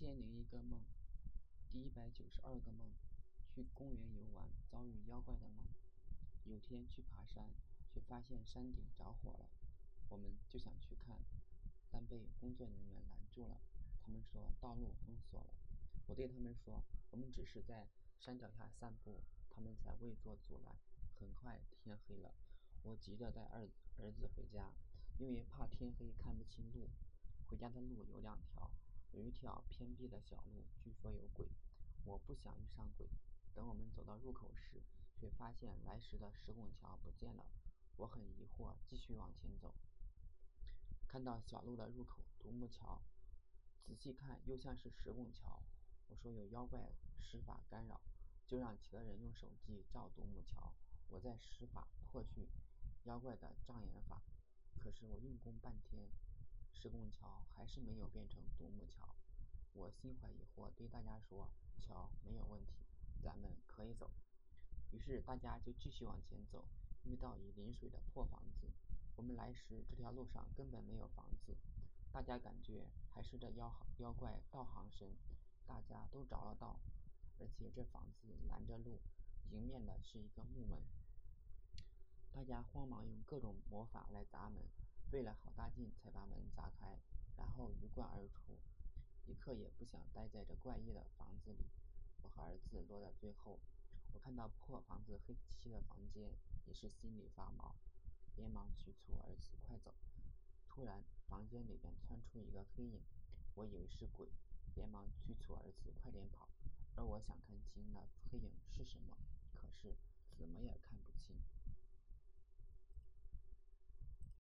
千零一个梦，第一百九十二个梦，去公园游玩遭遇妖怪的梦。有天去爬山，却发现山顶着火了，我们就想去看，但被工作人员拦住了。他们说道路封锁了。我对他们说，我们只是在山脚下散步，他们才未作阻拦。很快天黑了，我急着带儿儿子回家，因为怕天黑看不清路。回家的路有两条。有一条偏僻的小路，据说有鬼，我不想遇上鬼。等我们走到入口时，却发现来时的石拱桥不见了。我很疑惑，继续往前走。看到小路的入口独木桥，仔细看又像是石拱桥。我说有妖怪施法干扰，就让其他人用手机照独木桥，我在施法破去妖怪的障眼法。可是我用功半天。石拱桥还是没有变成独木桥，我心怀疑惑，对大家说：“桥没有问题，咱们可以走。”于是大家就继续往前走，遇到已临水的破房子。我们来时这条路上根本没有房子，大家感觉还是这妖妖怪道行深，大家都着了道。而且这房子拦着路，迎面的是一个木门，大家慌忙用各种魔法来砸门。费了好大劲才把门砸开，然后鱼贯而出，一刻也不想待在这怪异的房子里。我和儿子落在最后，我看到破房子黑漆漆的房间，也是心里发毛，连忙催促儿子快走。突然，房间里边窜出一个黑影，我以为是鬼，连忙催促儿子快点跑。而我想看清那黑影是什么，可是怎么也看不清。